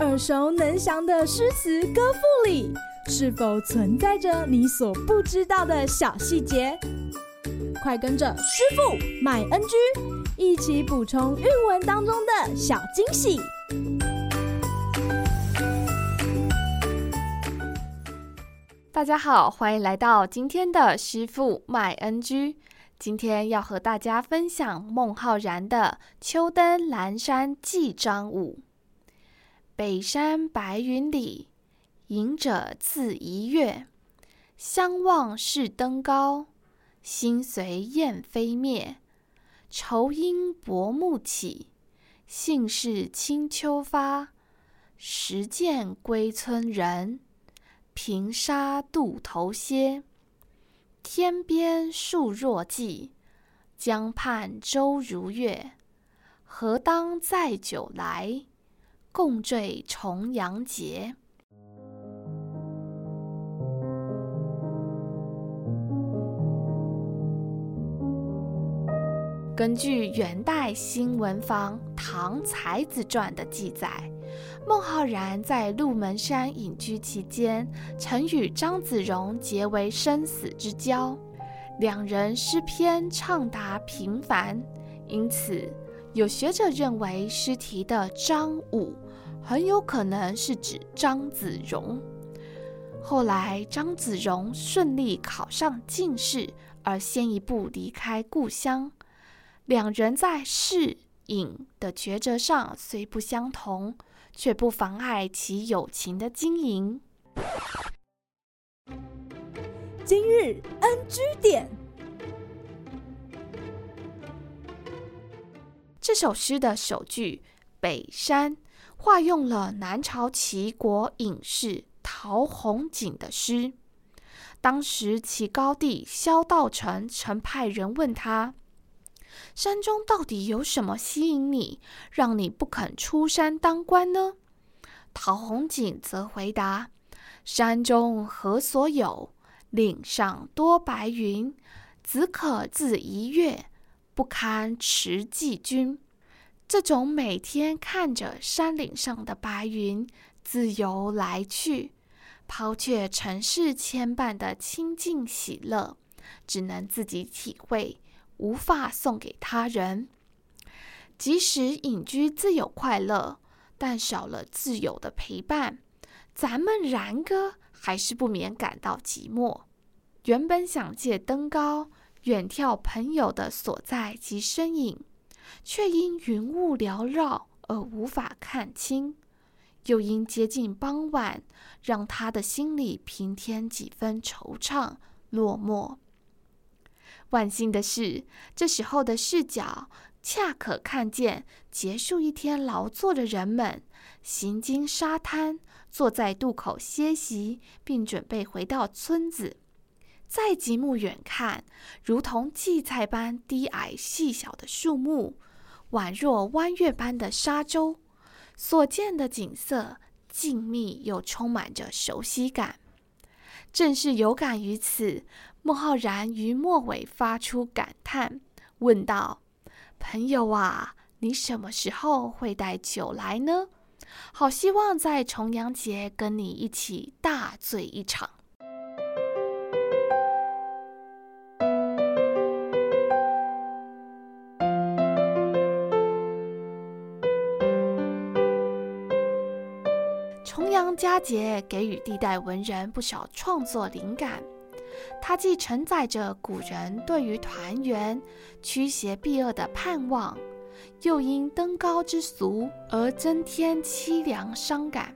耳熟能详的诗词歌赋里，是否存在着你所不知道的小细节？快跟着师傅麦恩居一起补充韵文当中的小惊喜！大家好，欢迎来到今天的师傅麦恩居。今天要和大家分享孟浩然的《秋登阑珊记张五》。北山白云里，隐者自怡悦。相望是登高，心随雁飞灭。愁因薄暮起，兴是清秋发。时见归村人，平沙渡头歇。天边树若荠，江畔舟如月。何当载酒来？共醉重阳节。根据元代新闻坊《唐才子传》的记载，孟浩然在鹿门山隐居期间，曾与张子荣结为生死之交，两人诗篇畅达平凡，因此有学者认为诗题的张五。很有可能是指张子荣。后来，张子荣顺利考上进士，而先一步离开故乡。两人在仕隐的抉择上虽不相同，却不妨碍其友情的经营。今日 NG 点，这首诗的首句“北山”。化用了南朝齐国隐士陶弘景的诗。当时齐高帝萧道成曾派人问他：“山中到底有什么吸引你，让你不肯出山当官呢？”陶弘景则回答：“山中何所有？岭上多白云，只可自怡悦，不堪持寄君。”这种每天看着山岭上的白云自由来去，抛却尘世牵绊的清静喜乐，只能自己体会，无法送给他人。即使隐居自有快乐，但少了挚友的陪伴，咱们然哥还是不免感到寂寞。原本想借登高远眺朋友的所在及身影。却因云雾缭绕而无法看清，又因接近傍晚，让他的心里平添几分惆怅落寞。万幸的是，这时候的视角恰可看见结束一天劳作的人们行经沙滩，坐在渡口歇息，并准备回到村子。再极目远看，如同荠菜般低矮细小的树木，宛若弯月般的沙洲，所见的景色静谧又充满着熟悉感。正是有感于此，孟浩然于末尾发出感叹，问道：“朋友啊，你什么时候会带酒来呢？好希望在重阳节跟你一起大醉一场。”重阳佳节给予历代文人不少创作灵感，它既承载着古人对于团圆、驱邪避恶的盼望，又因登高之俗而增添凄凉伤感。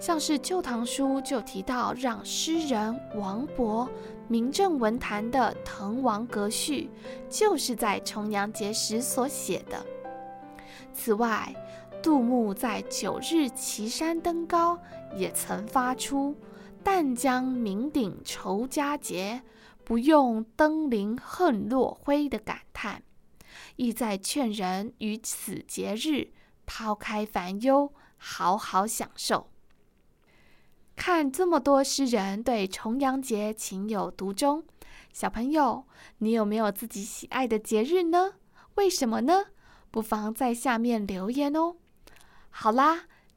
像是《旧唐书》就提到，让诗人王勃名震文坛的《滕王阁序》，就是在重阳节时所写的。此外，杜牧在九日岐山登高，也曾发出“但将酩酊酬佳节，不用登临恨落晖”的感叹，意在劝人于此节日抛开烦忧，好好享受。看这么多诗人对重阳节情有独钟，小朋友，你有没有自己喜爱的节日呢？为什么呢？不妨在下面留言哦。好啦，